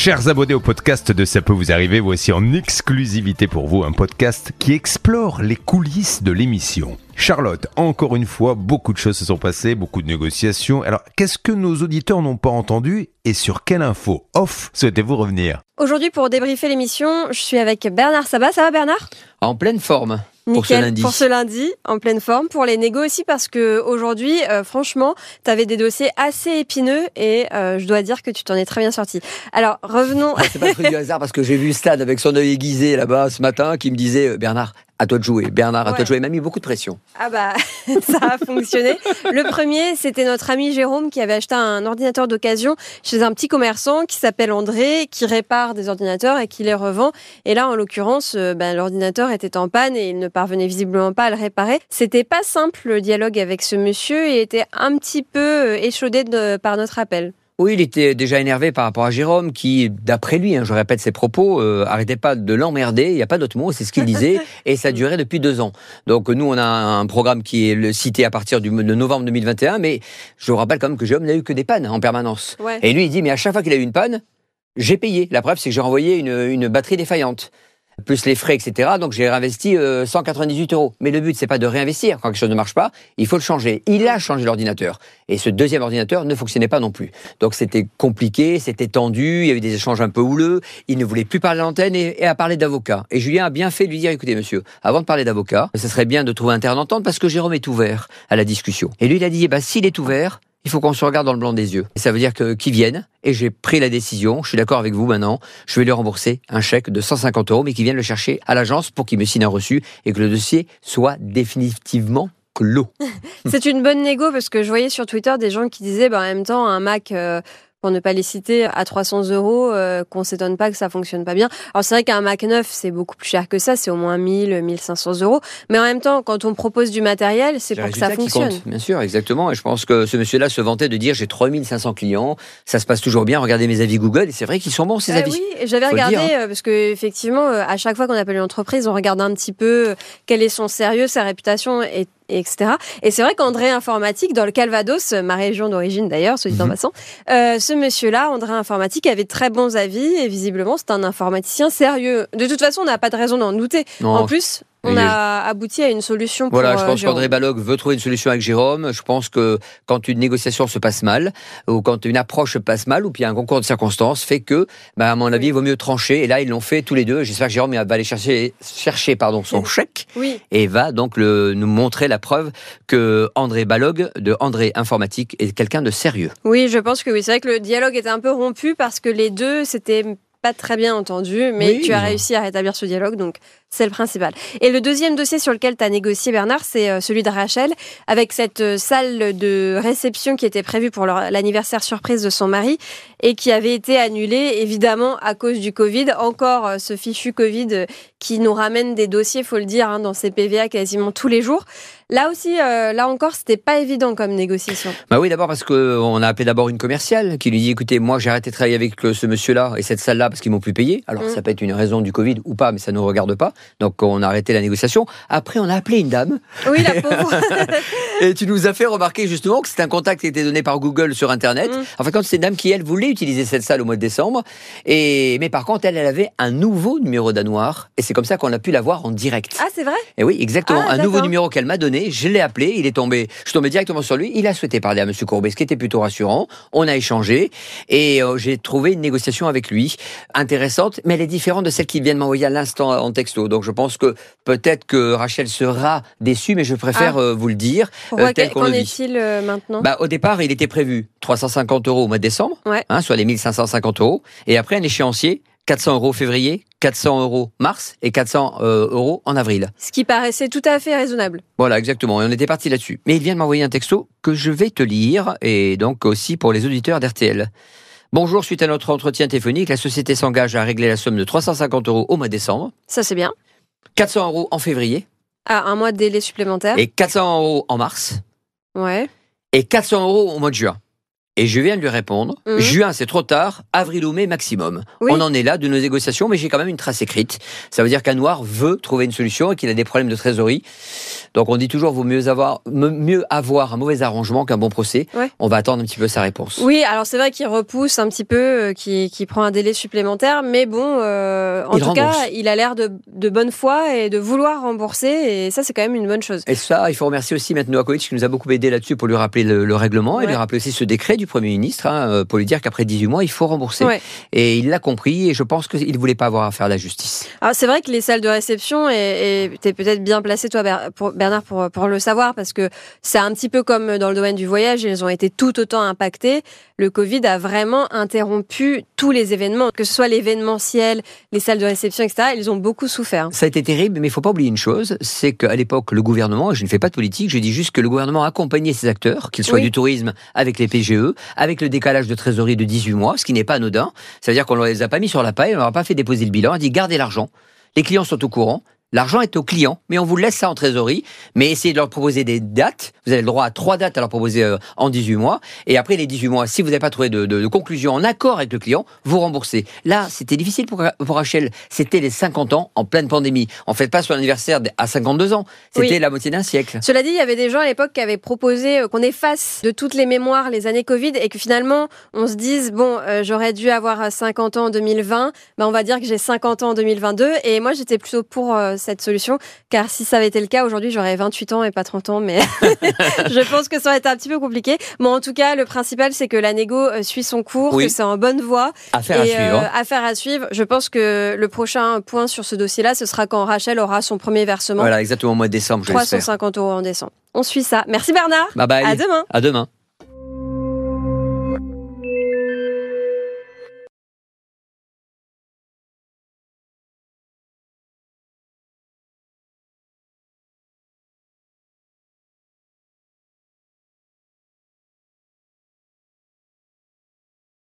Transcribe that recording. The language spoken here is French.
Chers abonnés au podcast de Ça peut vous arriver, voici en exclusivité pour vous un podcast qui explore les coulisses de l'émission. Charlotte, encore une fois, beaucoup de choses se sont passées, beaucoup de négociations. Alors, qu'est-ce que nos auditeurs n'ont pas entendu et sur quelle info off souhaitez-vous revenir? Aujourd'hui, pour débriefer l'émission, je suis avec Bernard Sabat. Ça va, Bernard? En pleine forme. Pour ce Nickel. lundi. Pour ce lundi, en pleine forme. Pour les négos aussi, parce que aujourd'hui, euh, franchement, tu avais des dossiers assez épineux et euh, je dois dire que tu t'en es très bien sorti. Alors, revenons. Ah, C'est pas le truc du hasard parce que j'ai vu Stan avec son œil aiguisé là-bas ce matin qui me disait euh, Bernard, à toi de jouer. Bernard, à toi de jouer. Il m'a mis beaucoup de pression. Ah bah, ça a fonctionné. Le premier, c'était notre ami Jérôme qui avait acheté un ordinateur d'occasion chez un petit commerçant qui s'appelle André, qui répare des ordinateurs et qui les revend. Et là, en l'occurrence, euh, ben, l'ordinateur était en panne et il ne parvenait visiblement pas à le réparer. C'était pas simple le dialogue avec ce monsieur et était un petit peu euh, échaudé de- par notre appel. Oui, il était déjà énervé par rapport à Jérôme qui, d'après lui, hein, je répète ses propos, euh, arrêtait pas de l'emmerder. Il n'y a pas d'autre mot, c'est ce qu'il disait. et ça durait depuis deux ans. Donc nous, on a un programme qui est cité à partir du, de novembre 2021. Mais je vous rappelle quand même que Jérôme n'a eu que des pannes en permanence. Ouais. Et lui, il dit, mais à chaque fois qu'il a eu une panne, j'ai payé. La preuve, c'est que j'ai renvoyé une, une batterie défaillante. Plus les frais, etc. Donc j'ai réinvesti euh, 198 euros. Mais le but, c'est pas de réinvestir. Quand quelque chose ne marche pas, il faut le changer. Il a changé l'ordinateur. Et ce deuxième ordinateur ne fonctionnait pas non plus. Donc c'était compliqué, c'était tendu, il y a eu des échanges un peu houleux. Il ne voulait plus parler à l'antenne et, et a parlé d'avocat. Et Julien a bien fait de lui dire, écoutez monsieur, avant de parler d'avocat, ce serait bien de trouver un terrain d'entente parce que Jérôme est ouvert à la discussion. Et lui, il a dit, eh ben, s'il est ouvert, il faut qu'on se regarde dans le blanc des yeux. Et ça veut dire que qu'ils viennent. Et j'ai pris la décision. Je suis d'accord avec vous maintenant. Je vais lui rembourser un chèque de 150 euros, mais qu'il vienne le chercher à l'agence pour qu'il me signe un reçu et que le dossier soit définitivement clos. C'est une bonne négo parce que je voyais sur Twitter des gens qui disaient, bah, en même temps, un Mac, euh, pour ne pas les citer, à 300 euros, euh, qu'on s'étonne pas que ça fonctionne pas bien. Alors c'est vrai qu'un Mac neuf, c'est beaucoup plus cher que ça, c'est au moins 1000, 1500 euros. Mais en même temps, quand on propose du matériel, c'est pour que ça fonctionne. comptent, bien sûr, exactement. Et je pense que ce monsieur-là se vantait de dire j'ai 3500 clients, ça se passe toujours bien, regardez mes avis Google, et c'est vrai qu'ils sont bons ces Eh avis. oui, j'avais regardé dire, hein. euh, parce que effectivement, euh, à chaque fois qu'on appelle une entreprise, on regarde un petit peu euh, quel est son sérieux, sa réputation, et, et etc. Et c'est vrai qu'André Informatique, dans le Calvados, euh, ma région d'origine d'ailleurs, soit dit en Mhm. passant, euh, ce monsieur-là, André Informatique, avait très bons avis et visiblement, c'est un informaticien sérieux. De toute façon, on n'a pas de raison d'en douter. Non, en plus, on a abouti à une solution pour Voilà, je euh, pense qu'André Balog veut trouver une solution avec Jérôme. Je pense que quand une négociation se passe mal, ou quand une approche se passe mal, ou puis un concours de circonstances fait que, bah, à mon avis, il vaut mieux trancher. Et là, ils l'ont fait tous les deux. J'espère que Jérôme va aller chercher, chercher pardon, son chèque Oui, et va donc le, nous montrer la preuve que André Balog de André Informatique est quelqu'un de sérieux. oui, je pense que oui. C'est vrai que le dialogue était un peu rompu parce que les deux, c'était pas très bien entendu, mais Oui, tu as réussi à rétablir ce dialogue, donc c'est le principal. Et le deuxième dossier sur lequel tu as négocié, Bernard, c'est euh, celui de Rachel, avec cette euh, salle de réception qui était prévue pour l'anniversaire surprise de son mari et qui avait été annulée, évidemment, à cause du Covid. Encore euh, ce fichu Covid qui nous ramène des dossiers, faut le dire, hein, dans ces PVA quasiment tous les jours. Là aussi, euh, là encore, c'était pas évident comme négociation. Bah oui, d'abord parce qu'on a appelé d'abord une commerciale qui lui dit écoutez, moi j'ai arrêté de travailler avec ce monsieur-là et cette salle-là parce qu'ils m'ont plus payé. Alors Mm. ça peut être une raison du Covid ou pas, mais ça ne nous regarde pas. Donc on a arrêté la négociation. Après, on a appelé une dame Oui, la pauvre. et tu nous as fait remarquer justement que c'est un contact qui était donné par Google sur Internet. Mm. Enfin, quand c'est une dame qui elle voulait utiliser cette salle au mois de décembre, et mais par contre elle, elle avait un nouveau numéro danoir et c'est comme ça qu'on a pu la voir en direct. ah, c'est vrai? Et oui, exactement. Ah, un nouveau numéro qu'elle m'a donné, je l'ai appelé, il est tombé, je suis tombé directement sur lui, il a souhaité parler à Monsieur Courbet, ce qui était plutôt rassurant. On a échangé et euh, j'ai trouvé une négociation avec lui intéressante, mais elle est différente de celle qu'il vient de m'envoyer à l'instant en texto. Donc je pense que peut-être que Rachel sera déçue, mais je préfère Ah. euh, vous le dire Pourquoi euh, tel qu'on Qu'en le dit. est-il euh, maintenant Bah, au départ, il était prévu 350 euros au mois de décembre, Ouais. hein, soit les 1550 euros, et après un échéancier 400 euros février, 400 euros mars et 400 euh, euros en avril. Ce qui paraissait tout à fait raisonnable. Voilà, exactement. Et on était parti là-dessus. Mais il vient de m'envoyer un texto que je vais te lire, et donc aussi pour les auditeurs d'RTL. Bonjour, suite à notre entretien téléphonique, la société s'engage à régler la somme de 350 euros au mois de décembre, Ça, c'est bien. 400 euros en février, Ah, un mois de délai supplémentaire. et 400 euros en mars, Ouais. et 400 euros au mois de juin. Et je viens de lui répondre. Mhm. Juin, c'est trop tard. Avril ou mai maximum. Oui. On en est là de nos négociations, mais j'ai quand même une trace écrite. Ça veut dire qu'un noir veut trouver une solution et qu'il a des problèmes de trésorerie. Donc on dit toujours, vaut mieux avoir, me- mieux avoir un mauvais arrangement qu'un bon procès. Ouais. On va attendre un petit peu sa réponse. Oui, alors c'est vrai qu'il repousse un petit peu, euh, qu'il prend un délai supplémentaire, mais bon, euh, en Il tout rembourse. cas, il a l'air de, de bonne foi et de vouloir rembourser, et ça, c'est quand même une bonne chose. Et ça, il faut remercier aussi Maître Novakovic qui nous a beaucoup aidé là-dessus pour lui rappeler le, le règlement et lui rappeler aussi ce décret du Premier ministre hein, euh, pour lui dire qu'après 18 mois, il faut rembourser. Ouais. Et il l'a compris et je pense qu'il ne voulait pas avoir à faire la justice. Alors c'est vrai que les salles de réception, et et t'es peut-être bien placé toi Bernard pour, pour le savoir, parce que c'est un petit peu comme dans le domaine du voyage, ils ont été tout autant impactés. Le Covid a vraiment interrompu tous les événements, que ce soit l'événementiel, les salles de réception, etc. Ils ont beaucoup souffert. Ça a été terrible, mais il faut pas oublier une chose, c'est qu'à l'époque, le gouvernement, et je ne fais pas de politique, je dis juste que le gouvernement accompagnait ses acteurs, qu'ils soient Oui. du tourisme avec les PGE, avec le décalage de trésorerie de 18 mois, ce qui n'est pas anodin. Ça veut dire qu'on ne les a pas mis sur la paille, on leur a pas fait déposer le bilan, on a dit gardez l'argent. Les clients sont au courant. L'argent est aux clients, mais on vous laisse ça en trésorerie. Mais essayez de leur proposer des dates. Vous avez le droit à trois dates à leur proposer euh, en 18 mois. Et après les 18 mois, si vous n'avez pas trouvé de, de- de conclusion en accord avec le client, vous remboursez. Là, c'était difficile pour, pour Rachel. C'était les 50 ans en pleine pandémie. On fait pas son anniversaire à 52 ans. C'était Oui. la moitié d'un siècle. Cela dit, il y avait des gens à l'époque qui avaient proposé euh, qu'on efface de toutes les mémoires les années Covid et que finalement on se dise bon, euh, j'aurais dû avoir 50 ans en 2020, ben on va dire que j'ai 50 ans en 2022 et moi j'étais plutôt pour euh, cette solution car si ça avait été le cas aujourd'hui j'aurais 28 ans et pas 30 ans mais je pense que ça aurait été un petit peu compliqué. Mais en tout cas, le principal c'est que la négo euh, suit son cours, Oui. que c'est en bonne voie Affaire à et suivre. euh, affaire à suivre. Je pense que le prochain point sur ce dossier-là, ce sera quand Rachel aura son premier versement, Voilà, exactement au mois de décembre, je l'espère. 350 euros en décembre. On suit ça. Merci Bernard. Bye bye. À demain. À demain.